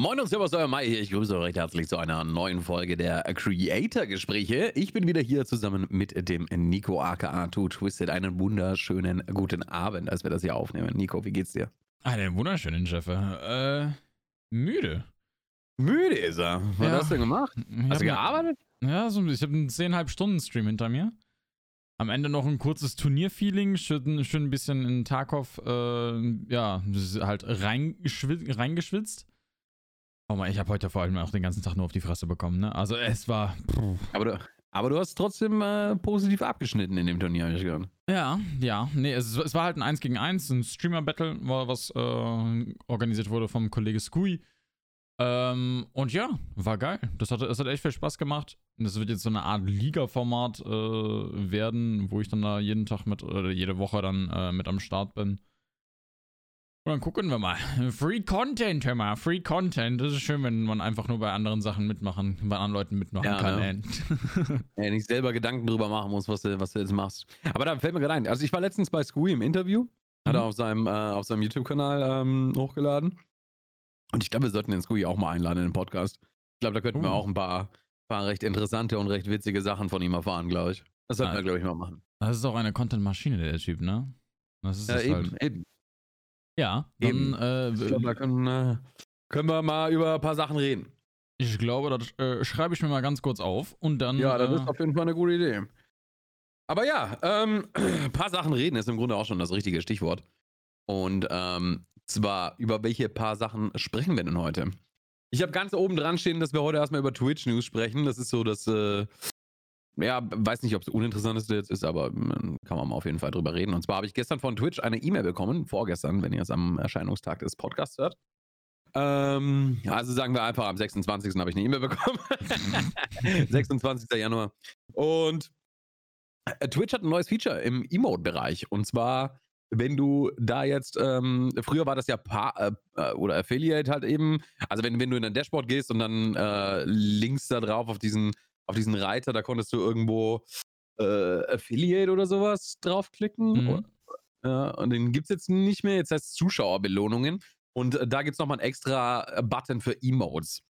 Moin und Servus, euer Mai hier. Ich grüße euch recht herzlich zu einer neuen Folge der Creator-Gespräche. Ich bin wieder hier zusammen mit dem Nico aka Two Twisted. Einen wunderschönen guten Abend, als wir das hier aufnehmen. Nico, wie geht's dir? Einen wunderschönen Jeffer. Äh, müde. Müde ist er. Was Ja. hast du denn gemacht? Ich Hast du gearbeitet? Ja, so, ich habe einen 10,5 Stunden Stream hinter mir. Am Ende noch ein kurzes Turnier-Feeling, schön, schön ein bisschen in Tarkov, äh, ja, halt reingeschwitzt. reingeschwitzt. Oh Mann, ich habe heute vor allem auch den ganzen Tag nur auf die Fresse bekommen, ne? Also es war. Aber du, aber du hast trotzdem äh, positiv abgeschnitten in dem Turnier, hab ich gehört. Ja, ja. Nee, es, es war halt ein 1 gegen 1, ein Streamer-Battle, war, was äh, organisiert wurde vom Kollege Skui. Ähm, und ja, war geil. Das hat, das hat echt viel Spaß gemacht. Und Das wird jetzt so eine Art Liga-Format äh, werden, wo ich dann da jeden Tag mit, oder jede Woche dann äh, mit am Start bin. Und dann gucken wir mal. Free Content, hör mal. Free Content. Das ist schön, wenn man einfach nur bei anderen Sachen mitmachen, bei anderen Leuten mitmachen Ja, kann. ne? Ja, nicht selber Gedanken drüber machen musst, was du, was du jetzt machst. Aber da fällt mir gerade ein. Also ich war letztens bei Scooey im Interview. Hat er Mhm. auf seinem, äh, auf seinem YouTube-Kanal ähm, hochgeladen. Und ich glaube, wir sollten den Scooey auch mal einladen in den Podcast. Ich glaube, da könnten wir Uh. auch ein paar, paar recht interessante und recht witzige Sachen von ihm erfahren, glaube ich. Das sollten Ah. wir, glaube ich, mal machen. Das ist auch eine Content-Maschine, der Typ, ne? Das ist Ja, es eben, halt. eben. Ja, Eben. dann, Ich glaube, äh, da können, äh, können wir mal über ein paar Sachen reden. ich glaube, das äh, schreibe ich mir mal ganz kurz auf und dann. Ja, das äh, ist auf jeden Fall eine gute Idee. Aber ja, ähm, ein paar Sachen reden ist im Grunde auch schon das richtige Stichwort. Und ähm, zwar, über welche paar Sachen sprechen wir denn heute? Ich habe ganz oben dran stehen, dass wir heute erstmal über Twitch News sprechen. Das ist so das, äh, ja, weiß nicht, ob es uninteressanteste jetzt ist, aber ähm, kann man mal auf jeden Fall drüber reden. Und zwar habe ich gestern von Twitch eine E-Mail bekommen, vorgestern, wenn ihr es am Erscheinungstag des Podcasts hört. Ähm, also sagen wir einfach, am 26. habe ich eine E-Mail bekommen. 26. Januar. Und äh, Twitch hat ein neues Feature im Emote-Bereich. Und zwar, wenn du da jetzt, ähm, früher war das ja Pa- äh, äh, oder Affiliate halt eben. Also wenn, wenn du in dein Dashboard gehst und dann äh, links da drauf auf diesen, auf diesen Reiter, da konntest du irgendwo äh, Affiliate oder sowas draufklicken. Mhm. Ja, und den gibt es jetzt nicht mehr. Jetzt heißt es Zuschauerbelohnungen. Und äh, da gibt es nochmal einen extra äh, Button für Emotes.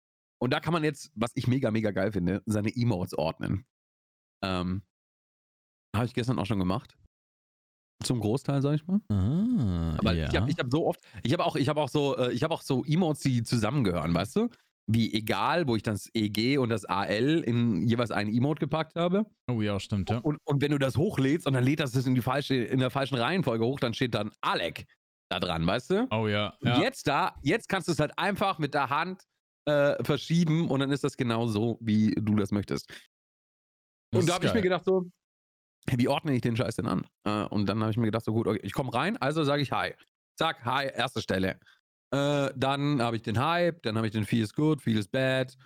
Und da kann man jetzt, was ich mega, mega geil finde, seine Emotes ordnen. Ähm, habe ich gestern auch schon gemacht. Zum Großteil, sag ich mal. Ah, Aber ja. ich habe hab so oft, ich habe auch, ich habe auch so, äh, ich habe auch so Emotes, die zusammengehören, weißt du? Wie egal, wo ich das EG und das AL in jeweils einen Emote gepackt habe. oh ja, stimmt, ja. Und, und wenn du das hochlädst und dann lädt das in die falsche, in der falschen Reihenfolge hoch, dann steht dann Alec da dran, weißt du? Oh ja. Und ja. jetzt da, jetzt kannst du es halt einfach mit der Hand äh, verschieben und dann ist das genau so, wie du das möchtest. Das und da habe ich mir gedacht so, wie ordne ich den Scheiß denn an? Äh, und dann habe ich mir gedacht so, gut, okay, ich komme rein, also sage ich Hi. Zack, Hi, erste Stelle. Äh, dann habe ich den Hype, dann habe ich den Feels Good, Feels Bad,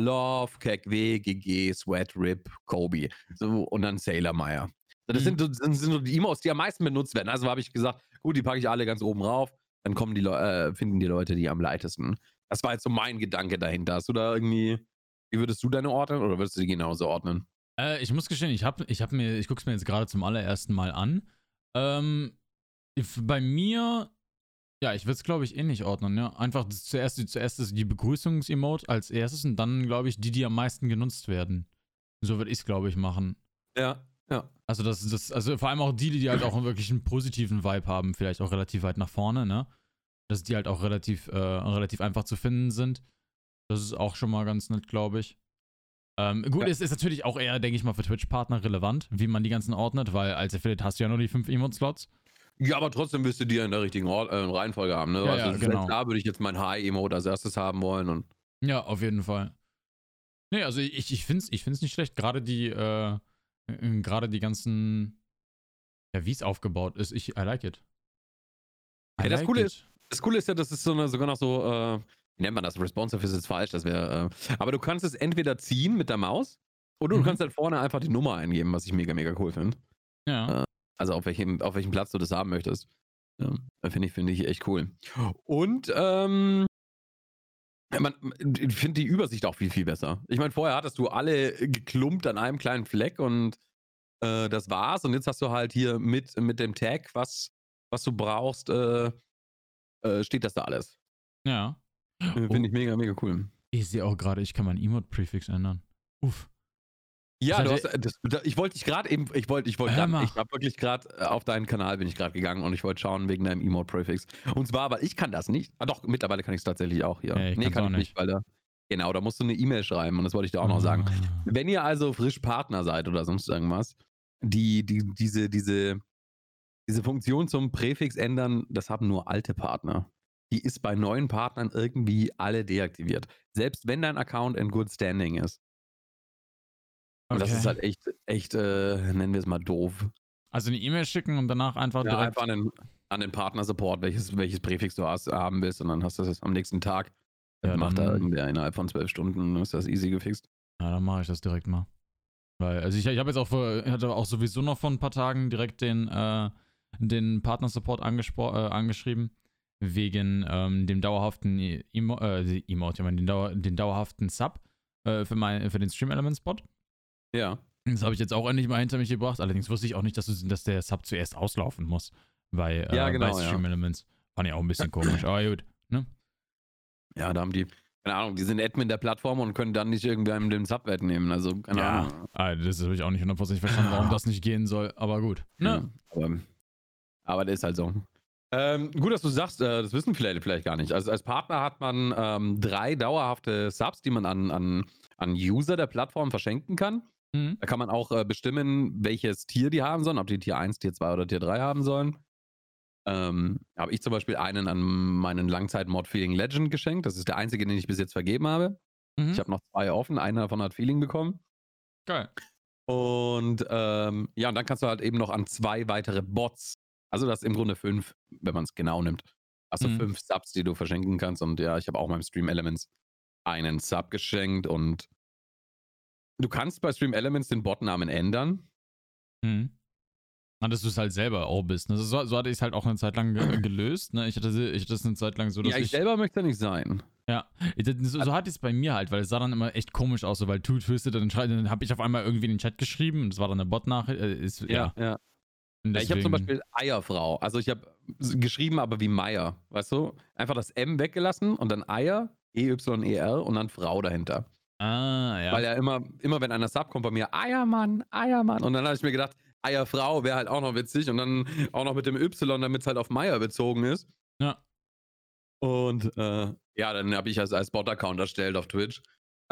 Love, KW, GG, Sweat, Rip, Kobe. So, und dann Sailor Meyer. Das, Mhm. sind, so- das sind so die Emotes, die am meisten benutzt werden. Also habe ich gesagt, gut, die packe ich alle ganz oben rauf. Dann kommen die äh, finden die Leute die am leitesten. Das war jetzt so mein Gedanke dahinter. Hast du da irgendwie, wie würdest du deine ordnen oder würdest du die genauso ordnen? Äh, ich muss gestehen, ich habe ich hab mir, ich gucke es mir jetzt gerade zum allerersten Mal an. Ähm, bei mir, ja, ich würde es glaube ich ähnlich ordnen, ja. Einfach zuerst, die- zuerst ist die Begrüßungsemote als erstes und dann glaube ich die, die am meisten genutzt werden. So würde ich es glaube ich machen. Ja, ja. Also das, das, also vor allem auch die, die halt auch wirklich einen positiven Vibe haben, vielleicht auch relativ weit nach vorne, ne? Dass die halt auch relativ, äh, relativ einfach zu finden sind. Das ist auch schon mal ganz nett, glaube ich. Ähm, gut, Ja. es ist natürlich auch eher, denke ich mal, für Twitch-Partner relevant, wie man die ganzen ordnet, weil als Affiliate hast du ja nur die fünf Emote-Slots. Ja, aber trotzdem wirst du die in der richtigen Ort, äh, Reihenfolge haben. Ne? Ja, also ja, selbst genau. Da würde ich jetzt mein High-Emote als erstes haben wollen. Und Ja, auf jeden Fall. Nee, also ich, ich finde es ich find's nicht schlecht. Gerade die, äh, äh, gerade die ganzen, ja, wie es aufgebaut ist. Ich, I like it. I Ja, das like Coole it. ist- das Coole ist ja, das ist so eine, sogar noch so, äh, wie nennt man das? Responsive ist jetzt falsch, das wäre, äh, aber du kannst es entweder ziehen mit der Maus oder du Mhm. kannst halt vorne einfach die Nummer eingeben, was ich mega, mega cool finde. Ja. Also auf welchem, auf welchem Platz du das haben möchtest. Ja, finde ich, finde ich echt cool. Und, ähm, man, ich finde die Übersicht auch viel, viel besser. Ich meine, vorher hattest du alle geklumpt an einem kleinen Fleck und äh, das war's. Und jetzt hast du halt hier mit, mit dem Tag, was, was du brauchst, äh, äh, steht das da alles. Ja. Äh, Finde ich mega, mega cool. Ich sehe auch gerade, ich kann meinen Emote-Prefix ändern. Uff. Ja, Das du hat hast, das, ich wollte dich gerade eben, ich wollte, ich wollte ich habe wirklich gerade äh, auf deinen Kanal bin ich gerade gegangen und ich wollte schauen wegen deinem Emote-Prefix. Und zwar, weil ich kann das nicht. Ah, doch, mittlerweile kann ich es tatsächlich auch hier. Ja, ich nee, kann auch ich nicht, weil da, genau, da musst du eine E-Mail schreiben und das wollte ich dir auch noch sagen. Ah. Wenn ihr also frisch Partner seid oder sonst irgendwas, die, die, diese, diese, diese Funktion zum Präfix ändern, das haben nur alte Partner. Die ist bei neuen Partnern irgendwie alle deaktiviert. Selbst wenn dein Account in good standing ist. Und das ist halt echt, echt, äh, nennen wir es mal doof. Also eine E-Mail schicken und danach einfach Ja, direkt. einfach an den, an den Partner-Support, welches, welches Präfix du hast, haben willst und dann hast du das am nächsten Tag. Ja, macht da irgendwer innerhalb von zwölf Stunden, ist das easy gefixt. Ja, dann mache ich das direkt mal. Weil, also ich, ich habe jetzt auch vor, hatte auch sowieso noch vor ein paar Tagen direkt den, äh, den Partner-Support äh, angeschrieben. Wegen ähm, dem dauerhaften E- Emo äh, Emote, ich meine, den, Dauer den dauerhaften Sub äh, für, mein, für den Stream-Element-Spot. Ja. Das habe ich jetzt auch endlich mal hinter mich gebracht. Allerdings wusste ich auch nicht, dass, du, dass der Sub zuerst auslaufen muss. Bei, äh, Ja, genau, bei ja. Stream Elements. Fand ich auch ein bisschen komisch. Aber gut. Ne? Ja, da haben die, keine Ahnung, die sind Admin der Plattform und können dann nicht irgendwann den Subwert nehmen. Also, keine Ja. Ahnung. Ah, das habe ich auch nicht hundertprozentig verstanden, warum das nicht gehen soll. Aber gut. Ne? Ja, aber, aber das ist halt so. Ähm, gut, dass du sagst, äh, das wissen vielleicht, vielleicht gar nicht. Also als Partner hat man ähm, drei dauerhafte Subs, die man an, an, an User der Plattform verschenken kann. Mhm. Da kann man auch äh, bestimmen, welches Tier die haben sollen, ob die Tier 1, Tier 2 oder Tier 3 haben sollen. Ähm, habe ich zum Beispiel einen an meinen Langzeit-Mod Feeling Legend geschenkt. Das ist der einzige, den ich bis jetzt vergeben habe. Mhm. Ich habe noch zwei offen. Einer davon hat Feeling bekommen. Geil. Und ähm, ja, und dann kannst du halt eben noch an zwei weitere Bots, also das ist im Grunde fünf, wenn man es genau nimmt. Hast du Mhm. fünf Subs, die du verschenken kannst. Und ja, ich habe auch meinem Stream Elements einen Sub geschenkt und du kannst bei Stream Elements den Botnamen ändern. Mhm. Na, dass du es halt selber auch bist. Ne? So, so hatte ich es halt auch eine Zeit lang ge gelöst. Ne? Ich hatte ich hatte es eine Zeit lang so, dass ja, ich, ich. selber möchte nicht sein. Ja, so, so hatte ich es bei mir halt, weil es sah dann immer echt komisch aus, so, weil du twisted, dann, dann habe ich auf einmal irgendwie in den Chat geschrieben, das war dann eine Bot-Nachricht. Äh, ja. ja. Und Ja, ich habe zum deswegen- Beispiel Eierfrau. Also ich habe geschrieben, aber wie Meier. Weißt du? Einfach das M weggelassen und dann Eier, E-Y-E-R und dann Frau dahinter. Ah, ja. Weil ja immer, immer wenn einer Sub kommt bei mir, Eiermann, Eiermann. Und dann habe ich mir gedacht, Eierfrau wäre halt auch noch witzig und dann auch noch mit dem Y, damit es halt auf Meier bezogen ist. Ja. Und äh, ja, dann habe ich als, als Bot-Account erstellt auf Twitch.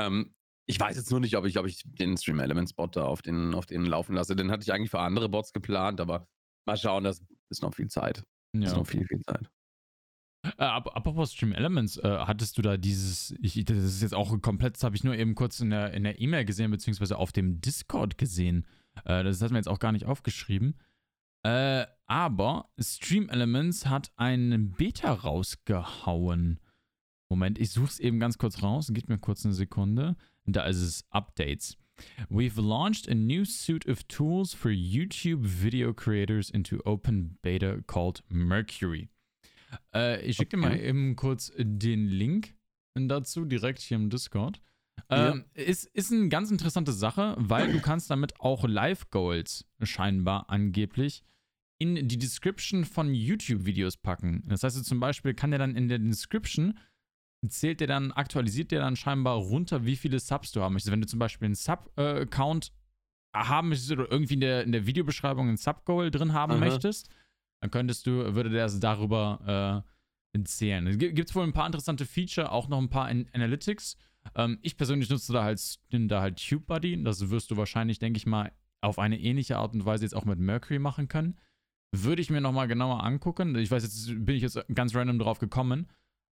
Ähm, ich weiß jetzt nur nicht, ob ich, ob ich den Stream Elements Bot da auf den, auf den laufen lasse. Den hatte ich eigentlich für andere Bots geplant, aber mal schauen, das ist noch viel Zeit. Das ist ja. noch viel, viel Zeit. Äh, ap- apropos Stream Elements, äh, hattest du da dieses, ich, das ist jetzt auch komplett, das habe ich nur eben kurz in der E-Mail gesehen, beziehungsweise auf dem Discord gesehen. Äh, das hat mir jetzt auch gar nicht aufgeschrieben. Äh, aber Stream Elements hat einen Beta rausgehauen. Moment, ich suche es eben ganz kurz raus. Gib mir kurz eine Sekunde. Da ist es Updates. We've launched a new suite of tools for YouTube video creators into open beta called Mercury. Äh, ich schicke dir mal Okay. eben kurz den Link dazu, direkt hier im Discord. Ja. Ähm, ist, ist eine ganz interessante Sache, weil du kannst damit auch Live-Goals scheinbar angeblich in die Description von YouTube-Videos packen. Das heißt, zum Beispiel kann der dann in der Description zählt der dann, aktualisiert der dann scheinbar runter, wie viele Subs du haben möchtest. Wenn du zum Beispiel einen Sub-Account haben möchtest oder irgendwie in der, in der Videobeschreibung ein Sub-Goal drin haben Aha. möchtest, dann könntest du, würde der darüber äh, zählen. Es gibt wohl ein paar interessante Feature, auch noch ein paar in Analytics. Ähm, ich persönlich nutze da halt, da halt TubeBuddy. Das wirst du wahrscheinlich, denke ich mal, auf eine ähnliche Art und Weise jetzt auch mit Mercury machen können. Würde ich mir nochmal genauer angucken. Ich weiß, jetzt bin ich jetzt ganz random drauf gekommen.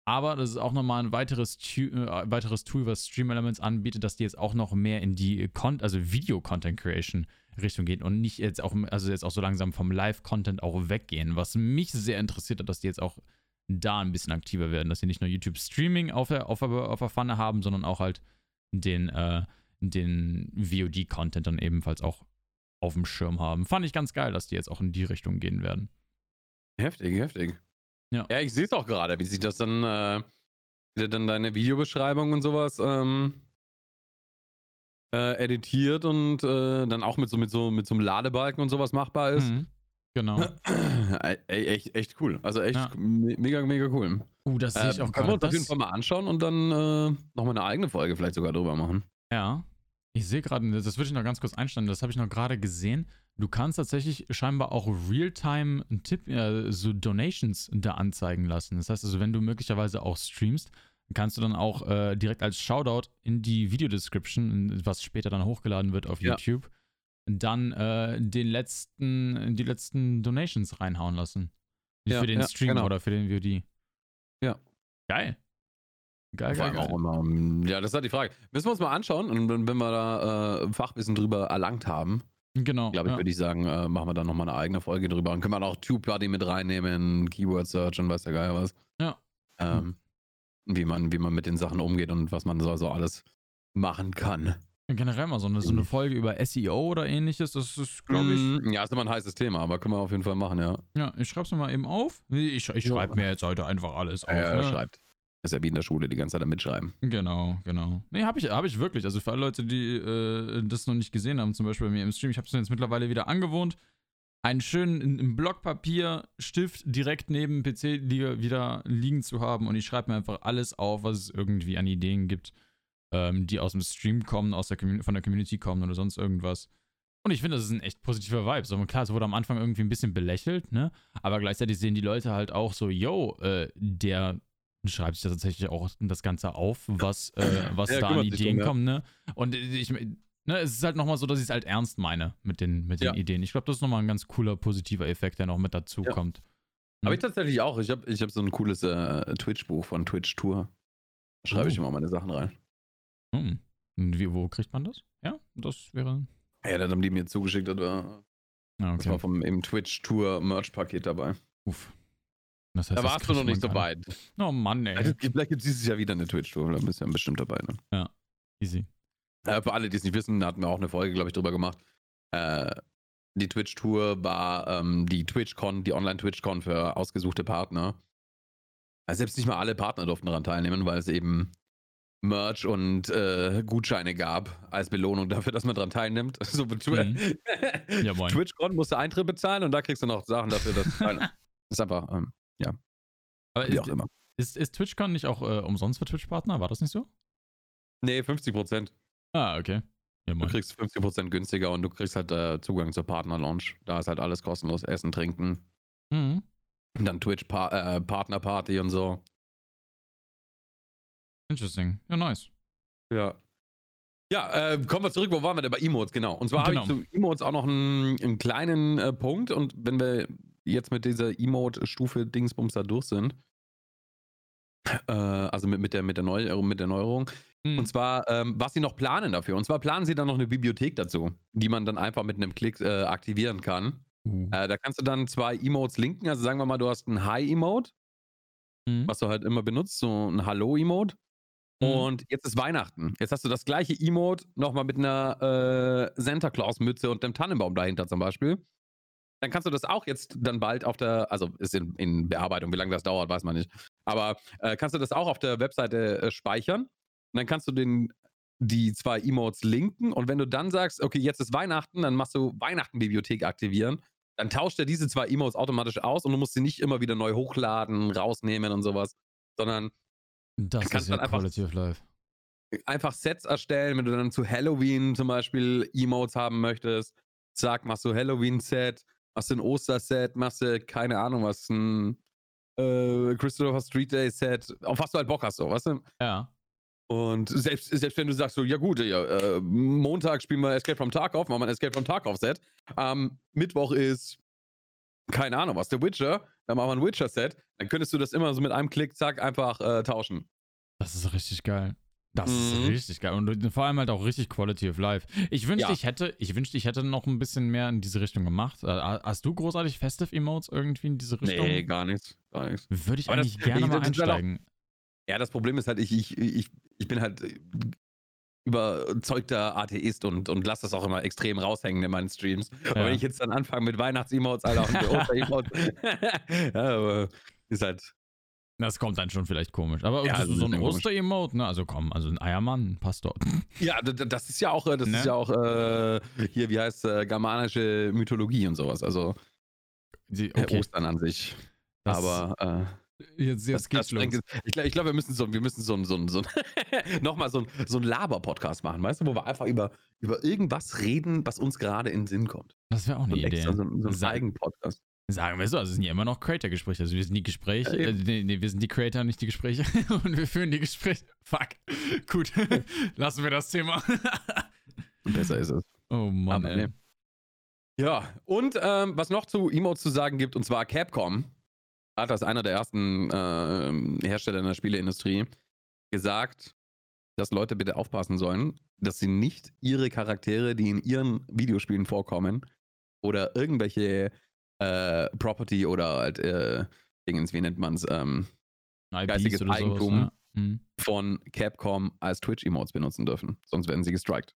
Aber das ist auch nochmal ein weiteres, äh, weiteres Tool, was Stream Elements anbietet, dass die jetzt auch noch mehr in die Con also Video-Content Creation Richtung geht und nicht jetzt auch, also jetzt auch so langsam vom Live-Content auch weggehen. Was mich sehr interessiert hat, dass die jetzt auch da ein bisschen aktiver werden, dass sie nicht nur YouTube Streaming auf der, auf der, auf der Pfanne haben, sondern auch halt den, äh, den VOD-Content dann ebenfalls auch auf dem Schirm haben. Fand ich ganz geil, dass die jetzt auch in die Richtung gehen werden. Heftig, heftig. Ja. Ja, ich sehe es auch gerade, wie sich das dann, äh, wie dann deine Videobeschreibung und sowas ähm, äh, editiert und äh, dann auch mit so, mit, so, mit so einem Ladebalken und sowas machbar ist. Mhm. Genau. Ey, echt, echt cool. Also echt Ja. me- mega, mega cool. Uh, das sehe ich auch können wir gerade. uns auf jeden Das- Fall mal anschauen und dann äh, nochmal eine eigene Folge vielleicht sogar drüber machen. Ja. Ich sehe gerade, das würde ich noch ganz kurz einstellen, das habe ich noch gerade gesehen. Du kannst tatsächlich scheinbar auch Realtime Tipp, äh, so Donations da anzeigen lassen. Das heißt also, wenn du möglicherweise auch streamst, kannst du dann auch äh, direkt als Shoutout in die Videodescription, was später dann hochgeladen wird auf Ja. YouTube, dann äh, den letzten, die letzten Donations reinhauen lassen. Ja, für den ja, Stream genau. oder für den VOD. Ja. Geil. Geil, geil, geil. immer, ähm, ja, das ist halt die Frage. Müssen wir uns mal anschauen und wenn, wir da äh, Fachwissen drüber erlangt haben, Genau. glaube ich, ja. würde ich sagen, äh, machen wir dann nochmal eine eigene Folge drüber und können wir auch TubeBuddy mit reinnehmen, Keyword Search und weiß der Geil was. Ja. Ähm, wie, man, wie man mit den Sachen umgeht und was man so, so alles machen kann. Generell mal so eine, so eine Folge über SEO oder ähnliches, das ist, glaube ich. Mm, Ja, ist immer ein heißes Thema, aber können wir auf jeden Fall machen, ja. Ja, ich schreib's mir mal eben auf. Ich, ich schreibe mir jetzt heute einfach alles auf. Ja, ja, ne? schreibt. Ist ja wie in der Schule, die ganze Zeit am mitschreiben. Genau, genau. Nee, habe ich, hab ich wirklich. Also für alle Leute, die äh, das noch nicht gesehen haben, zum Beispiel bei mir im Stream, ich habe es mir jetzt mittlerweile wieder angewohnt, einen schönen im Blockpapier Stift direkt neben PC li wieder liegen zu haben und ich schreibe mir einfach alles auf, was es irgendwie an Ideen gibt, ähm, die aus dem Stream kommen, aus der von der Community kommen oder sonst irgendwas. Und ich finde, das ist ein echt positiver Vibe. So, klar, es wurde am Anfang irgendwie ein bisschen belächelt, ne? Aber gleichzeitig sehen die Leute halt auch so, yo, äh, der schreibt sich da tatsächlich auch das Ganze auf, was, äh, was Ja, da an Ideen kommt, ne? Und ich, ne, es ist halt nochmal so, dass ich es halt ernst meine mit den, mit den Ja. Ideen. Ich glaube, das ist nochmal ein ganz cooler, positiver Effekt, der noch mit dazu Ja. kommt. Habe ich tatsächlich auch. Ich habe ich hab so ein cooles äh, Twitch-Buch von Twitch Tour. Da schreibe ich Oh. immer meine Sachen rein. Hm. Wie, wo kriegt man das? Ja, das wäre. Ja, das haben die mir zugeschickt. Das war, Ah, das war okay. vom im Twitch Tour Merch-Paket dabei. Uff. Das heißt, Da warst du noch nicht weit. Oh Mann, ey. Vielleicht gibt es dieses Jahr wieder eine Twitch-Tour. Da bist du ja bestimmt dabei. Ne? Easy. Äh, für alle, die es nicht wissen, da hatten wir auch eine Folge, glaube ich, drüber gemacht. Äh, die Twitch-Tour war ähm, die TwitchCon, die Online-TwitchCon für ausgesuchte Partner. Also selbst nicht mal alle Partner durften daran teilnehmen, weil es eben Merch und äh, Gutscheine gab als Belohnung dafür, dass man daran teilnimmt. So, Mhm. Ja. TwitchCon musst du Eintritt bezahlen und da kriegst du noch Sachen dafür, dass du ist einfach, ähm, Aber wie ist, auch immer. ist, ist TwitchCon nicht auch äh, umsonst für Twitch-Partner? War das nicht so? Nee, 50 Prozent. Ah, okay. Ja, Du kriegst 50% günstiger und du kriegst halt äh, Zugang zur Partner-Lounge. Da ist halt alles kostenlos. Essen, Trinken. Mhm. Und dann Twitch-Partner-Party und so. Interesting. Ja, nice. Ja. Ja, äh, kommen wir zurück. Wo waren wir denn bei Emotes? Genau. Und zwar habe ich Genau. zu Emotes auch noch einen, einen kleinen äh, Punkt. Und wenn wir jetzt mit dieser Emote-Stufe Dingsbums da durch sind, äh, also mit, mit, der, mit, der Neu mit der Neuerung, Mhm. Und zwar, ähm, was sie noch planen dafür. Und zwar planen sie dann noch eine Bibliothek dazu, die man dann einfach mit einem Klick äh, aktivieren kann. Uh. Äh, da kannst du dann zwei Emotes linken. Also sagen wir mal, du hast ein Hi-Emote, Mhm. was du halt immer benutzt, so ein Hallo-Emote. Mhm. Und jetzt ist Weihnachten. Jetzt hast du das gleiche Emote nochmal mit einer äh, Santa Claus-Mütze und einem Tannenbaum dahinter zum Beispiel. Dann kannst du das auch jetzt dann bald auf der, also ist in, in Bearbeitung, wie lange das dauert, weiß man nicht. Aber äh, kannst du das auch auf der Webseite äh, speichern. Und dann kannst du den, die zwei Emotes linken. Und wenn du dann sagst, okay, jetzt ist Weihnachten, dann machst du Weihnachten-Bibliothek aktivieren. Dann tauscht er diese zwei Emotes automatisch aus und du musst sie nicht immer wieder neu hochladen, rausnehmen und sowas, sondern Das kannst ist ja dann einfach- Quality of Life. einfach Sets erstellen, wenn du dann zu Halloween zum Beispiel Emotes haben möchtest. Sag, machst du Halloween-Set, machst du ein Oster-Set, machst du, keine Ahnung, was, ein äh, Christopher Street Day-Set, auf was du halt Bock hast, so, weißt du? Ja. Und selbst, selbst wenn du sagst, so, ja gut, ja, äh, Montag spielen wir Escape from Tarkov, machen wir ein Escape from Tarkov-Set. Am Mittwoch ist, keine Ahnung was, The Witcher, dann machen wir ein Witcher-Set. Dann könntest du das immer so mit einem Klick, zack, einfach äh, tauschen. Das ist richtig geil. Das ist Mhm. richtig geil. Und vor allem halt auch richtig Quality of Life. Ich wünschte, Ja. ich hätte, ich wünschte, ich hätte noch ein bisschen mehr in diese Richtung gemacht. Äh, Hast du großartig Festive Emotes irgendwie in diese Richtung? Nee, gar nichts. Gar nichts. Würde ich Aber das- eigentlich gerne ich- mal das ist halt auch- einsteigen. Ja, das Problem ist halt, ich, ich, ich, ich bin halt äh, überzeugter Atheist und, und lasse das auch immer extrem raushängen in meinen Streams. Aber Ja. wenn ich jetzt dann anfange mit Weihnachts-Emotes, Alter, und Oster-Emotes, ja, aber ist halt, Das kommt dann schon vielleicht komisch. Aber Ja, so, ist so ein. Oster-Emote, ne? Also komm, also ein Eiermann passt dort. ja, das ist ja auch, äh, das Ne? ist ja auch äh, hier, wie heißt äh, germanische Mythologie und sowas. Also, die, äh, okay. Ostern an sich. Das- Aber äh, Jetzt, jetzt das, geht's das, los. ich glaube, glaub, wir müssen so, wir müssen so, ein- so, so, nochmal so, ein- so ein Laber-Podcast machen, weißt du, wo wir einfach über, über irgendwas reden, was uns gerade in den Sinn kommt. Das wäre auch So eine ein Idee. extra, so, ein- so ein Sa- Eigen-Podcast. Sagen wir so, also es sind ja immer noch Creator-Gespräche. Also wir sind die Gespräche, äh, nee, nee, wir sind die Creator, nicht die Gespräche. Und wir führen die Gespräche. Fuck. Gut. Lassen wir das Thema. Besser ist es. oh Mann, Aber ey. Ja, und ähm, was noch zu Emotes zu sagen gibt, und zwar Capcom hat als einer der ersten ähm, Hersteller in der Spieleindustrie gesagt, dass Leute bitte aufpassen sollen, dass sie nicht ihre Charaktere, die in ihren Videospielen vorkommen, oder irgendwelche äh, Property oder halt, äh, Dingens, wie nennt man es, ähm, geistiges oder sowas, Eigentum. ja. Mhm. von Capcom als Twitch-Emotes benutzen dürfen. Sonst werden sie gestrikt.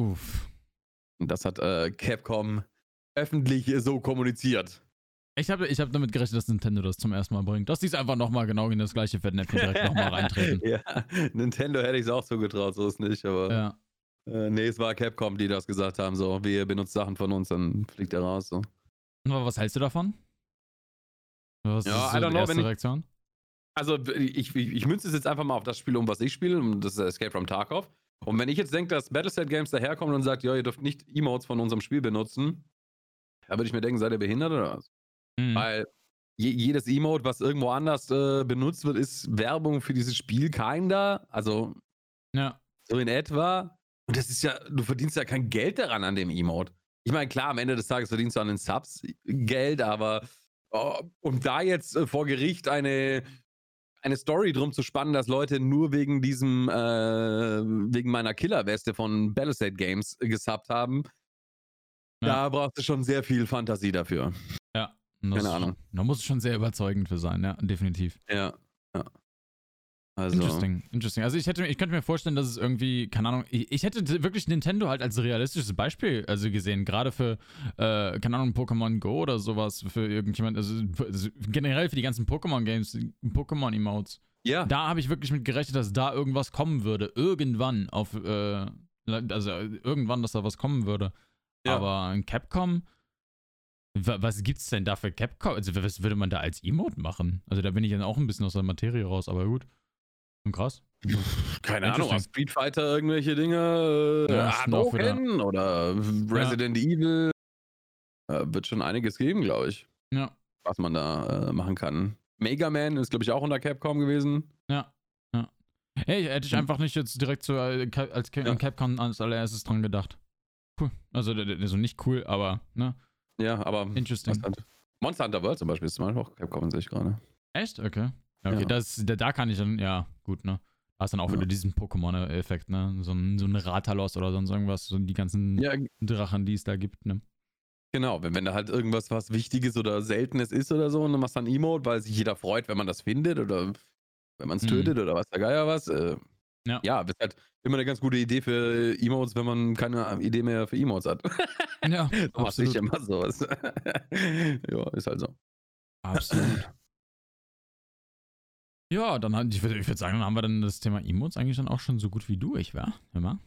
Uff. Und das hat äh, Capcom öffentlich so kommuniziert. Ich habe ich hab damit gerechnet, dass Nintendo das zum ersten Mal bringt. Dass die es einfach nochmal genau in das gleiche Fettnäpfchen direkt nochmal reintreten. ja, Nintendo hätte ich es auch zugetraut, so ist nicht, aber Ja. äh, nee, es war Capcom, die das gesagt haben, so, wir benutzt Sachen von uns, dann fliegt er raus, so. Und was hältst du davon? Was Ja, ist I so don't die know, erste Reaktion? Also, ich, ich, ich münze es jetzt einfach mal auf das Spiel um, was ich spiele, um das Escape from Tarkov. Und wenn ich jetzt denke, dass Battleset Games daherkommt und sagt, ja, ihr dürft nicht Emotes von unserem Spiel benutzen, da würde ich mir denken, seid ihr behindert oder was? Mhm. Weil je, jedes Emote, was irgendwo anders äh, benutzt wird, ist Werbung für dieses Spiel kinder. Also Ja. so in etwa. Und das ist ja, du verdienst ja kein Geld daran an dem Emote. Ich meine, klar, am Ende des Tages verdienst du an den Subs Geld, aber oh, um da jetzt äh, vor Gericht eine, eine Story drum zu spannen, dass Leute nur wegen diesem, äh, wegen meiner Killerweste von Battlestate Games gesubbt haben, Ja. da brauchst du schon sehr viel Fantasie dafür. Das keine Ahnung. Schon, da muss es schon sehr überzeugend für sein, ja, definitiv. Ja, ja. Also, Interesting, interesting. Also ich hätte, ich könnte mir vorstellen, dass es irgendwie, keine Ahnung, ich, ich hätte wirklich Nintendo halt als realistisches Beispiel also gesehen, gerade für, äh, keine Ahnung, Pokémon Go oder sowas, für irgendjemand, also, also generell für die ganzen Pokémon-Games, Pokémon-Emotes. ja, Da habe ich wirklich mit gerechnet, dass da irgendwas kommen würde, irgendwann auf, äh, also irgendwann, dass da was kommen würde. Ja. Aber in Capcom, wa- was gibt's denn da für Capcom? Also was würde man da als Emote machen? Also da bin ich dann auch ein bisschen aus der Materie raus, aber gut. Schon krass. keine Ahnung, Street Fighter irgendwelche Dinge, äh, Ja, Hadouken oder Resident Evil. Äh, wird schon einiges geben, glaube ich, Ja, was man da äh, machen kann. Mega Man ist, glaube ich, auch unter Capcom gewesen. ja, ja. Hey, hätte ich Hm. einfach nicht jetzt direkt so äh, als Ja. an Capcom als allererstes dran gedacht. Cool. Also, also nicht cool, aber, ne? Ja, aber Interesting. Monster Hunter World zum Beispiel ist zum Beispiel auch Capcom, sehe ich gerade. Echt? Okay. Ja, okay, Ja. Das, da, da kann ich dann, ja, gut, ne? Da ist dann auch Ja. wieder diesen Pokémon-Effekt, ne? So ein, so ein Ratalos oder sonst irgendwas, so die ganzen Ja, Drachen, die es da gibt, ne? genau. Wenn, wenn da halt irgendwas was Wichtiges oder Seltenes ist oder so und dann machst du dann Emote, weil sich jeder freut, wenn man das findet oder wenn man es Mhm. tötet oder was der Geier was. Äh, Ja. ja, ist halt immer eine ganz gute Idee für Emotes, wenn man keine Idee mehr für Emotes hat. Ja, So mach ich absolut. immer sowas. ja, ist halt so. Absolut. Ja, dann ich würde ich würd sagen, dann haben wir dann das Thema Emotes eigentlich dann auch schon so gut wie durch, wa? Immer?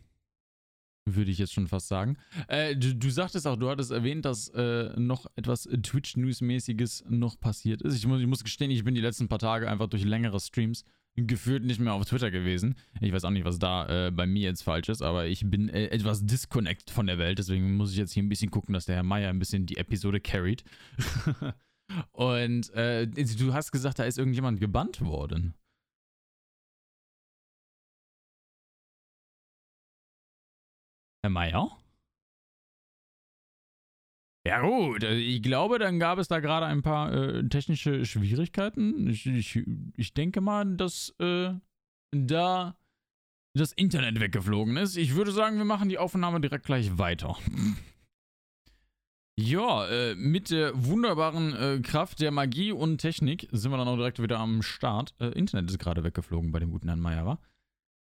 Würde ich jetzt schon fast sagen. Äh, du, du sagtest auch, du hattest erwähnt, dass äh, noch etwas Twitch-News-mäßiges noch passiert ist. Ich muss, ich muss gestehen, ich bin die letzten paar Tage einfach durch längere Streams gefühlt nicht mehr auf Twitter gewesen. Ich weiß auch nicht, was da äh, bei mir jetzt falsch ist, aber ich bin äh, etwas disconnect von der Welt. Deswegen muss ich jetzt hier ein bisschen gucken, dass der Herr Meier ein bisschen die Episode carried. Und äh, du hast gesagt, da ist irgendjemand gebannt worden. Herr Meier? Ja gut, äh, ich glaube, dann gab es da gerade ein paar äh, technische Schwierigkeiten. Ich, ich, ich denke mal, dass äh, da das Internet weggeflogen ist. Ich würde sagen, wir machen die Aufnahme direkt gleich weiter. Ja, äh, mit der wunderbaren äh, Kraft der Magie und Technik sind wir dann auch direkt wieder am Start. Äh, Internet ist gerade weggeflogen bei dem guten Herrn Meier, wa?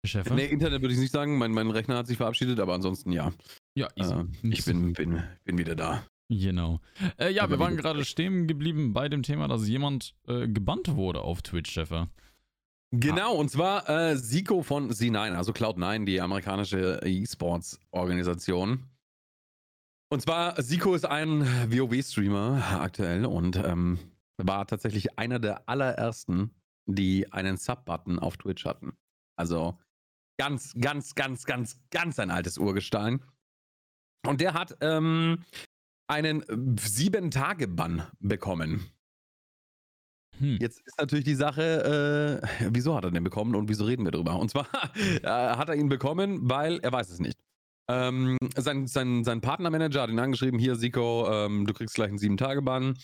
Herr Chef? Nee, Internet würde ich nicht sagen. Mein, mein Rechner hat sich verabschiedet, aber ansonsten ja. Ja, easy. Äh, ich bin, bin, bin wieder da. Genau. Äh, ja, Aber wir waren gerade stehen geblieben bei dem Thema, dass jemand äh, gebannt wurde auf Twitch, Cheffe. Genau, und zwar äh, Siko von C9, also Cloud9, die amerikanische E-Sports-Organisation. Und zwar, Siko ist ein WoW-Streamer aktuell und ähm, war tatsächlich einer der allerersten, die einen Sub-Button auf Twitch hatten. Also ganz, ganz, ganz, ganz, ganz ein altes Urgestein. Und der hat ähm, einen Sieben-Tage-Bann bekommen. Hm. Jetzt ist natürlich die Sache, äh, wieso hat er den bekommen und wieso reden wir drüber? Und zwar äh, hat er ihn bekommen, weil er weiß es nicht. Ähm, sein, sein, sein Partnermanager hat ihn angeschrieben, hier Siko, ähm, du kriegst gleich einen Sieben-Tage-Bann.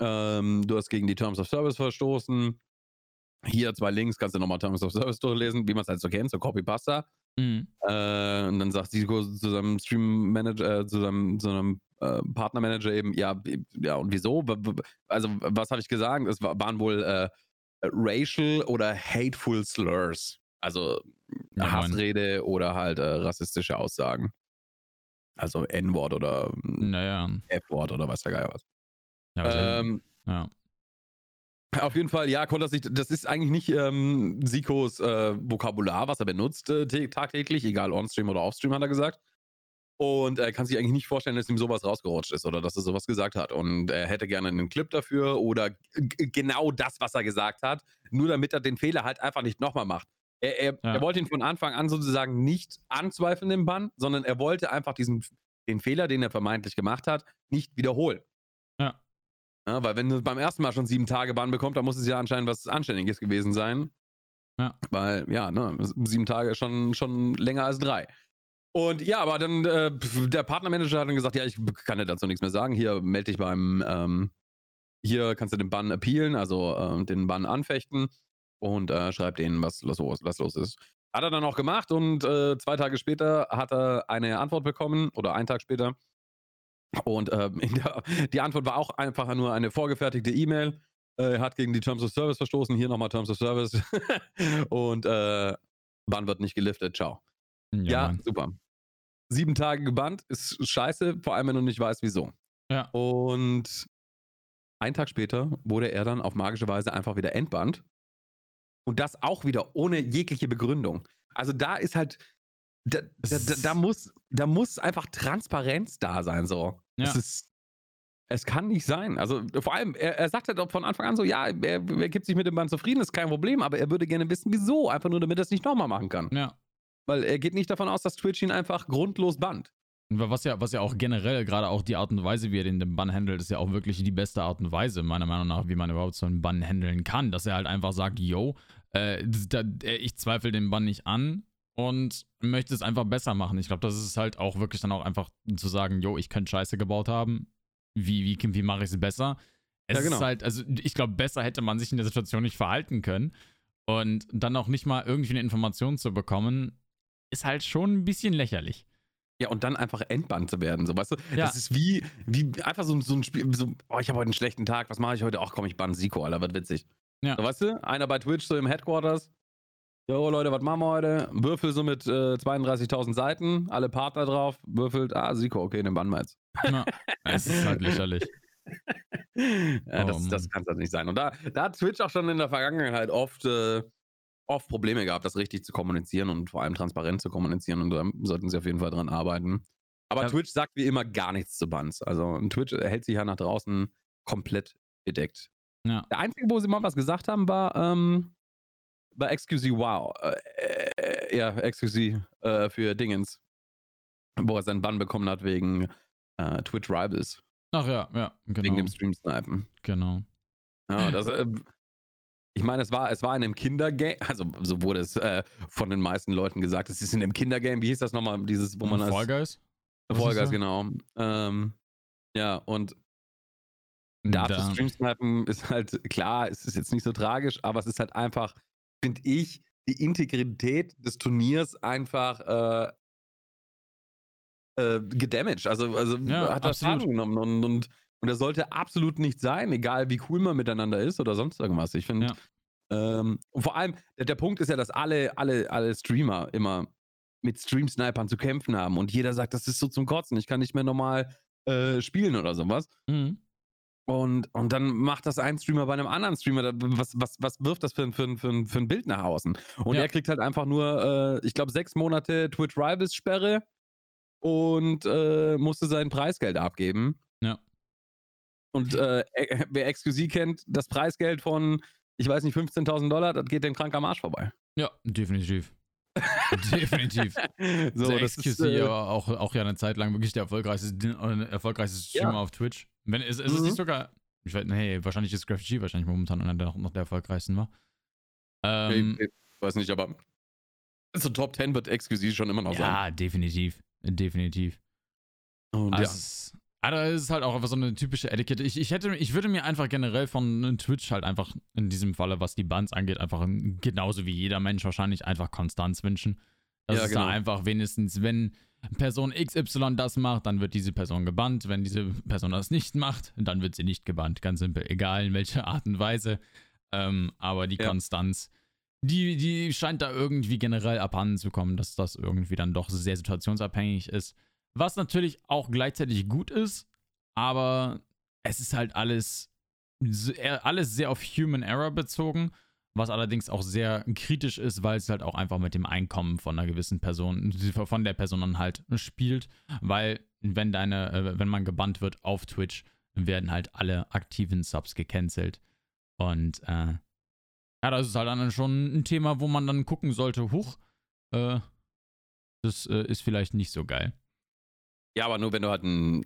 Ähm, du hast gegen die Terms of Service verstoßen. Hier zwei Links, kannst du nochmal Terms of Service durchlesen, wie man es halt so kennt, so Copy-Pasta. Mhm. Äh, und dann sagt Siko zu seinem Stream-Manager, äh, zu seinem, zu seinem äh, Partnermanager eben, ja, ja, und wieso? Also, was habe ich gesagt? Es waren wohl äh, racial oder hateful slurs. Also Ja, Hassrede oder halt äh, rassistische Aussagen. Also N-Wort oder mm, Naja. F-Wort oder was der Geier was. Ja, Ähm, ja. auf jeden Fall, ja, konnte er sich, das ist eigentlich nicht ähm, Sikos äh, Vokabular, was er benutzt äh, tä- tagtäglich, egal on-stream oder off-stream, hat er gesagt. Und er kann sich eigentlich nicht vorstellen, dass ihm sowas rausgerutscht ist oder dass er sowas gesagt hat. Und er hätte gerne einen Clip dafür oder genau das, was er gesagt hat, nur damit er den Fehler halt einfach nicht nochmal macht. Er, er, Ja. er wollte ihn von Anfang an sozusagen nicht anzweifeln im Bann, sondern er wollte einfach diesen den Fehler, den er vermeintlich gemacht hat, nicht wiederholen. Ja. Ja, weil wenn du beim ersten Mal schon sieben Tage Bann bekommst, dann muss es ja anscheinend was Anständiges gewesen sein. Ja. Weil, ja, ne, sieben Tage ist schon, schon länger als drei. Und ja, aber dann, äh, der Partnermanager hat dann gesagt, ja, ich kann dir dazu nichts mehr sagen. Hier melde dich beim, ähm, hier kannst du den Bann appealen, also äh, den Bann anfechten und äh, schreib denen, was los, was los ist. Hat er dann auch gemacht und äh, zwei Tage später hat er eine Antwort bekommen oder einen Tag später. Und ähm, der, die Antwort war auch einfach nur eine vorgefertigte E-Mail. Äh, Er hat gegen die Terms of Service verstoßen. Hier nochmal Terms of Service. und äh, Bann wird nicht geliftet. Ciao. Ja, Ja, super. Sieben Tage gebannt ist scheiße, vor allem wenn du nicht weißt, wieso. Ja. Und einen Tag später wurde er dann auf magische Weise einfach wieder entbannt. Und das auch wieder ohne jegliche Begründung. Also da ist halt, da, da, da, da, muss, da muss einfach Transparenz da sein. So. Ja. Es, ist, es kann nicht sein. Also vor allem, er, er sagt halt auch von Anfang an so, ja, er, er gibt sich mit dem Band zufrieden, ist kein Problem, aber er würde gerne wissen, wieso. Einfach nur, damit er es nicht nochmal machen kann. ja. Weil er geht nicht davon aus, dass Twitch ihn einfach grundlos bannt. Was ja, was ja auch generell, gerade auch die Art und Weise, wie er den, den Bann handelt, ist ja auch wirklich die beste Art und Weise, meiner Meinung nach, wie man überhaupt so einen Bann handeln kann. Dass er halt einfach sagt, yo, äh, da, äh, ich zweifle den Bann nicht an und möchte es einfach besser machen. Ich glaube, das ist halt auch wirklich dann auch einfach zu sagen, yo, ich könnte Scheiße gebaut haben. Wie, wie, wie mache ich es besser? Es Ja, genau. ist halt, also ich glaube, besser hätte man sich in der Situation nicht verhalten können. Und dann auch nicht mal irgendwie eine Information zu bekommen, ist halt schon ein bisschen lächerlich. Ja, und dann einfach entbannt zu werden, so weißt du? Ja. Das ist wie, wie einfach so, ein- so ein Spiel, so, oh, ich habe heute einen schlechten Tag, was mache ich heute? Ach komm, ich bann Siko, Alter, wird witzig. Ja. So, weißt du? Einer bei Twitch so im Headquarters. Jo, Leute, was machen wir heute? Würfel so mit äh, 32.000 Seiten, alle Partner drauf, würfelt, ah, Siko, okay, den bannen wir jetzt. Ja, es ist halt lächerlich. ja, das, Oh, das kann halt nicht sein. Und da, da hat Twitch auch schon in der Vergangenheit oft, äh, oft Probleme gehabt, das richtig zu kommunizieren und vor allem transparent zu kommunizieren. Und da sollten sie auf jeden Fall dran arbeiten. Aber Ja. Twitch sagt wie immer gar nichts zu Bans. Also Twitch hält sich ja nach draußen komplett bedeckt. Ja. Der einzige, wo sie mal was gesagt haben, war ähm, bei Excuse Wow. Äh, äh, ja, Excuse äh, für Dingens. Wo er seinen Bann bekommen hat wegen äh, Twitch Rivals. Ach ja, ja, Wegen genau. dem Stream-Snipen. Genau. Ja, das, äh, ich meine, es war, es war in einem Kindergame, also so wurde es äh, von den meisten Leuten gesagt, es ist in einem Kindergame, wie hieß das nochmal, dieses, wo man als Fall Guys? Was Fall Guys, genau. Ähm, ja, und da zu Stream-Snipen ist halt, klar, es ist jetzt nicht so tragisch, aber es ist halt einfach, finde ich, die Integrität des Turniers einfach äh, äh, gedamaged. Also, also Ja, hat das. Schaden genommen und, und, und das sollte absolut nicht sein, egal wie cool man miteinander ist oder sonst irgendwas. Ich finde, ähm, und vor allem, der, der Punkt ist ja, dass alle, alle, alle Streamer immer mit Stream-Snipern zu kämpfen haben und jeder sagt, das ist so zum Kotzen, ich kann nicht mehr normal äh, spielen oder sowas. Mhm. Und, und dann macht das ein Streamer bei einem anderen Streamer. Was, was, was wirft das für, ein- für, ein- für, ein- für ein Bild nach außen? Und Ja. er kriegt halt einfach nur, äh, ich glaube, sechs Monate Twitch Rivals Sperre und äh, musste sein Preisgeld abgeben. Ja. Und äh, äh, wer XQC kennt, das Preisgeld von, ich weiß nicht, 15.000 Dollar, das geht dem krank am Arsch vorbei. Ja, definitiv. definitiv. So, der das ist, äh, ja auch, auch ja eine Zeit lang wirklich der erfolgreichste, äh, erfolgreichste Streamer Ja. auf Twitch. Wenn, ist, ist es Mhm. nicht sogar, ich weiß, nee, wahrscheinlich ist Graph G wahrscheinlich momentan einer, der noch, noch der erfolgreichsten war. Ähm, ich, ich weiß nicht, aber so Top 10 wird XQC schon immer noch sein. ja, definitiv. Definitiv. Und Also, ja. Aber das ist halt auch einfach so eine typische Etikette. Ich, ich, hätte, ich würde mir einfach generell von Twitch halt einfach in diesem Falle, was die Bands angeht, einfach ein- genauso wie jeder Mensch wahrscheinlich einfach Konstanz wünschen. Das Ja, ist genau. da einfach wenigstens, wenn Person XY das macht, dann wird diese Person gebannt. Wenn diese Person das nicht macht, dann wird sie nicht gebannt. Ganz simpel. Egal in welcher Art und Weise. Ähm, aber die Ja. Konstanz, die, die scheint da irgendwie generell abhanden zu kommen, dass das irgendwie dann doch sehr situationsabhängig ist. Was natürlich auch gleichzeitig gut ist, aber es ist halt alles, eher- alles sehr auf Human Error bezogen, was allerdings auch sehr kritisch ist, weil es halt auch einfach mit dem Einkommen von einer gewissen Person, von der Person dann halt spielt, weil wenn deine, äh, wenn man gebannt wird auf Twitch, werden halt alle aktiven Subs gecancelt und äh, ja, das ist halt dann schon ein Thema, wo man dann gucken sollte, huch, äh, das äh, ist vielleicht nicht so geil. Ja, aber nur wenn du halt einen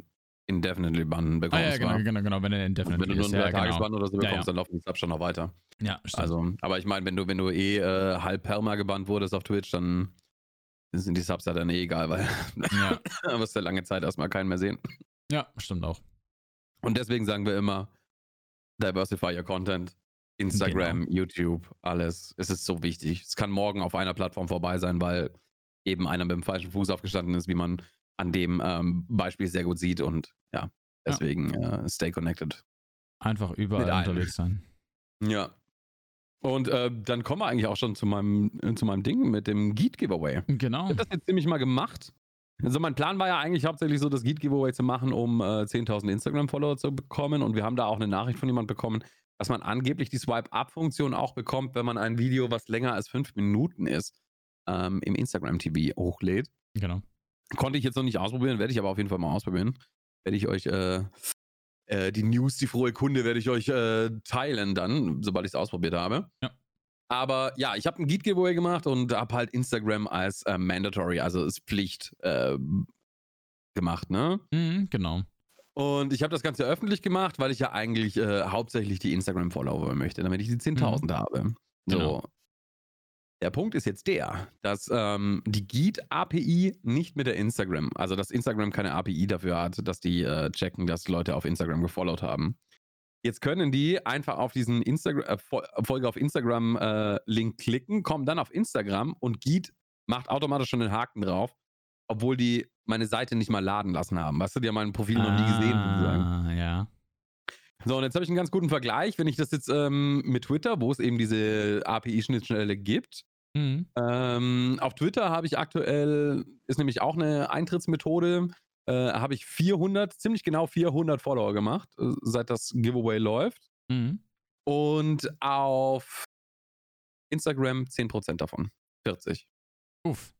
Indefinitely Bann Ah, bekommst. ja, genau, genau, genau, wenn Und indefinitely wenn du nur einen Ja, genau. Tagesbann oder so Ja, bekommst, ja. dann laufen die Subs schon noch weiter. Ja, stimmt. Also, aber ich meine, wenn du, wenn du eh äh, halb Perma gebannt wurdest auf Twitch, dann sind die Subs ja dann eh egal, weil ja. da wirst du lange Zeit erstmal keinen mehr sehen. ja, stimmt auch. Und deswegen sagen wir immer, diversify your content. Instagram, YouTube, alles. Es ist so wichtig. Es kann morgen auf einer Plattform vorbei sein, weil eben einer mit dem falschen Fuß aufgestanden ist, wie man an dem ähm, Beispiel sehr gut sieht. Und ja, deswegen äh, stay connected. Einfach überall Mit unterwegs sein. Ja. Und äh, dann kommen wir eigentlich auch schon zu meinem, äh, zu meinem Ding mit dem Geet-Giveaway. Genau. Ich habe das jetzt ziemlich mal gemacht. Also mein Plan war ja eigentlich hauptsächlich so, das Geet-Giveaway zu machen, um äh, 10.000 Instagram-Follower zu bekommen. Und wir haben da auch eine Nachricht von jemandem bekommen, dass man angeblich die Swipe-Up-Funktion auch bekommt, wenn man ein Video, was länger als fünf Minuten ist, ähm, im Instagram-TV hochlädt. Genau. Konnte ich jetzt noch nicht ausprobieren, werde ich aber auf jeden Fall mal ausprobieren. Werde ich euch äh, äh, die News, die frohe Kunde, werde ich euch äh, teilen dann, sobald ich es ausprobiert habe. Ja. Aber ja, ich habe ein Geet-Giveaway gemacht und habe halt Instagram als äh, mandatory, also als Pflicht äh, gemacht, ne? Mhm, genau. Und ich habe das Ganze öffentlich gemacht, weil ich ja eigentlich äh, hauptsächlich die Instagram-Follower möchte, damit ich die 10.000 habe. So. Genau. Der Punkt ist jetzt der, dass ähm, die Geet-API nicht mit der Instagram, also dass Instagram keine API dafür hat, dass die äh, checken, dass Leute auf Instagram gefollowt haben. Jetzt können die einfach auf diesen Instagram, äh, Fol- Folge auf Instagram-Link klicken, kommen dann auf Instagram und Geet macht automatisch schon den Haken drauf, obwohl die meine Seite nicht mal laden lassen haben. Weißt du, die haben mein Profil noch nie gesehen. sozusagen. Ah, ja. So, und jetzt habe ich einen ganz guten Vergleich. Wenn ich das jetzt ähm, mit Twitter, wo es eben diese API-Schnittstelle gibt, Mhm. ähm, auf Twitter habe ich aktuell, ist nämlich auch eine Eintrittsmethode, äh, habe ich 400, ziemlich genau 400 Follower gemacht, äh, seit das Giveaway läuft. Mhm. Und auf Instagram 10% davon. 40. Uff.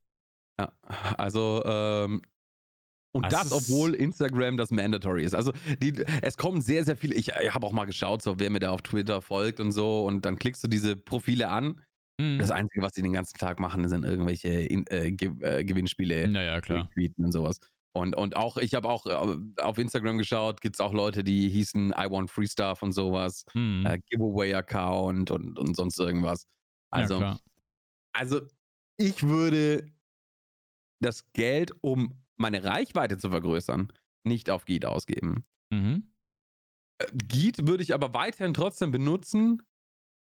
Ja, also, ähm, und Das das, obwohl Instagram das Mandatory ist. Also, die, es kommen sehr, sehr viele. Ich, ich habe auch mal geschaut, so wer mir da auf Twitter folgt und so. Und dann klickst du diese Profile an. Mhm. Das Einzige, was die den ganzen Tag machen, sind irgendwelche in, äh, Ge äh, Gewinnspiele, Naja, klar. und sowas. Und, und auch, ich habe auch äh, auf Instagram geschaut, gibt es auch Leute, die hießen I want free stuff und sowas, Mhm. äh, Giveaway-Account und, und sonst irgendwas. Also, ja, also ich würde das Geld, um meine Reichweite zu vergrößern, nicht auf Geet ausgeben. Mhm. Äh, Geet würde ich aber weiterhin trotzdem benutzen,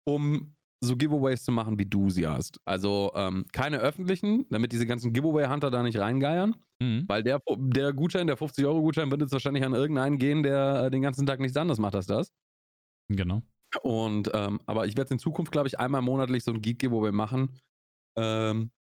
um so Giveaways zu machen, wie du sie hast. Also ähm, keine öffentlichen, damit diese ganzen Giveaway-Hunter da nicht reingeiern, Mhm. weil der, der Gutschein, der 50-Euro-Gutschein, wird jetzt wahrscheinlich an irgendeinen gehen, der äh, den ganzen Tag nichts anderes macht als das. Genau. Und, ähm, aber ich werde in Zukunft, glaube ich, einmal monatlich so ein Geek-Giveaway machen. Ähm,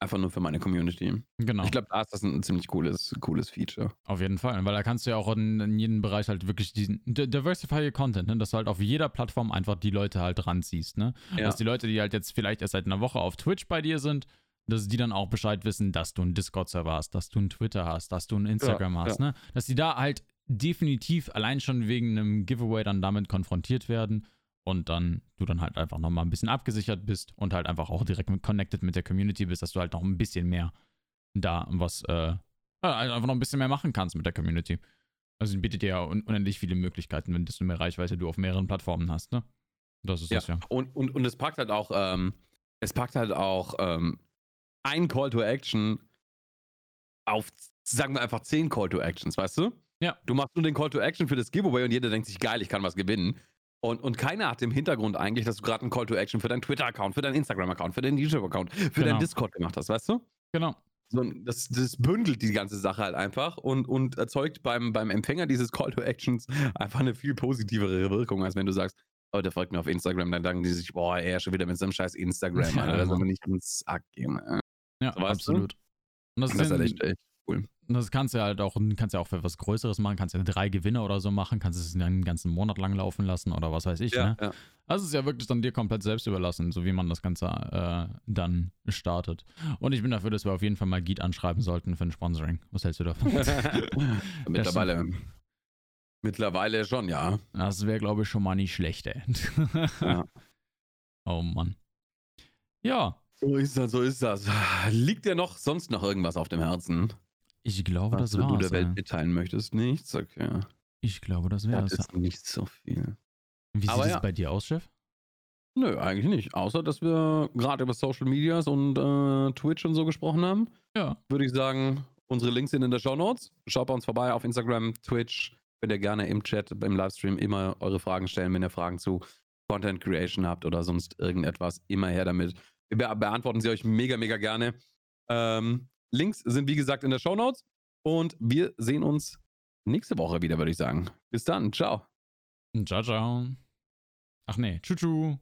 einfach nur für meine Community. Genau. Ich glaube, da ist das ein ziemlich cooles, cooles Feature. Auf jeden Fall, weil da kannst du ja auch in, in jedem Bereich halt wirklich diesen Diversify your Content, ne? dass du halt auf jeder Plattform einfach die Leute halt ranziehst, ne? Ja. Dass die Leute, die halt jetzt vielleicht erst seit einer Woche auf Twitch bei dir sind, dass die dann auch Bescheid wissen, dass du einen Discord-Server hast, dass du einen Twitter hast, dass du einen Instagram Ja, hast, ne? Dass die da halt definitiv allein schon wegen einem Giveaway dann damit konfrontiert werden und dann du dann halt einfach nochmal ein bisschen abgesichert bist und halt einfach auch direkt mit connected mit der Community bist, dass du halt noch ein bisschen mehr da was, äh, einfach noch ein bisschen mehr machen kannst mit der Community. Also bietet dir ja un unendlich viele Möglichkeiten, wenn desto mehr Reichweite du auf mehreren Plattformen hast, ne? Das ist Ja. das ja. Und, und, und es packt halt auch, ähm, es packt halt auch ähm, ein Call to Action auf, sagen wir einfach, zehn Call to Actions, weißt du? Ja. Du machst nur den Call to Action für das Giveaway und jeder denkt sich, geil, ich kann was gewinnen. Und, und keiner hat im Hintergrund eigentlich, dass du gerade einen Call to Action für deinen Twitter-Account, für deinen Instagram-Account, für deinen YouTube-Account, für Genau. deinen Discord gemacht hast, weißt du? Genau. So, das, das bündelt die ganze Sache halt einfach und, und erzeugt beim, beim Empfänger dieses Call to Actions einfach eine viel positivere Wirkung, als wenn du sagst, oh, der folgt mir auf Instagram, dann denken die sich, boah, er schon wieder mit seinem scheiß Instagram, Ja, Alter, da soll man nicht ins Sack gehen. Ja, du? absolut. Und das, Das ist halt echt, echt cool. Das kannst du halt auch, kannst ja auch für was Größeres machen, kannst ja drei Gewinne oder so machen, kannst es einen ganzen Monat lang laufen lassen oder was weiß ich, ne? ja. Also es ist ja wirklich dann dir komplett selbst überlassen, so wie man das Ganze äh, dann startet. Und ich bin dafür, dass wir auf jeden Fall mal Geet anschreiben sollten für ein Sponsoring. Was hältst du davon? mittlerweile, mittlerweile schon, ja. Das wäre, glaube ich, schon mal nicht schlecht, ey. Ja. Oh Mann. Ja, So ist das, so ist das. Liegt dir noch sonst noch irgendwas auf dem Herzen, ich glaube, was das du war's. der Welt mitteilen möchtest? Nichts? Okay. Ich glaube, das wäre das es. ist nicht so viel. Wie sieht aber es ja. bei dir aus, Chef? Nö, eigentlich nicht. Außer, dass wir gerade über Social Medias und äh, Twitch und so gesprochen haben. Ja. Würde ich sagen, unsere Links sind in der Show Notes. Schaut bei uns vorbei auf Instagram, Twitch. Könnt ihr gerne im Chat, im Livestream immer eure Fragen stellen, wenn ihr Fragen zu Content Creation habt oder sonst irgendetwas. Immer her damit. Wir be beantworten sie euch mega, mega gerne. Ähm, Links sind wie gesagt in der Show Notes. Und wir sehen uns nächste Woche wieder, würde ich sagen. Bis dann. Ciao. Ciao, ciao. Ach nee, tschu tschu.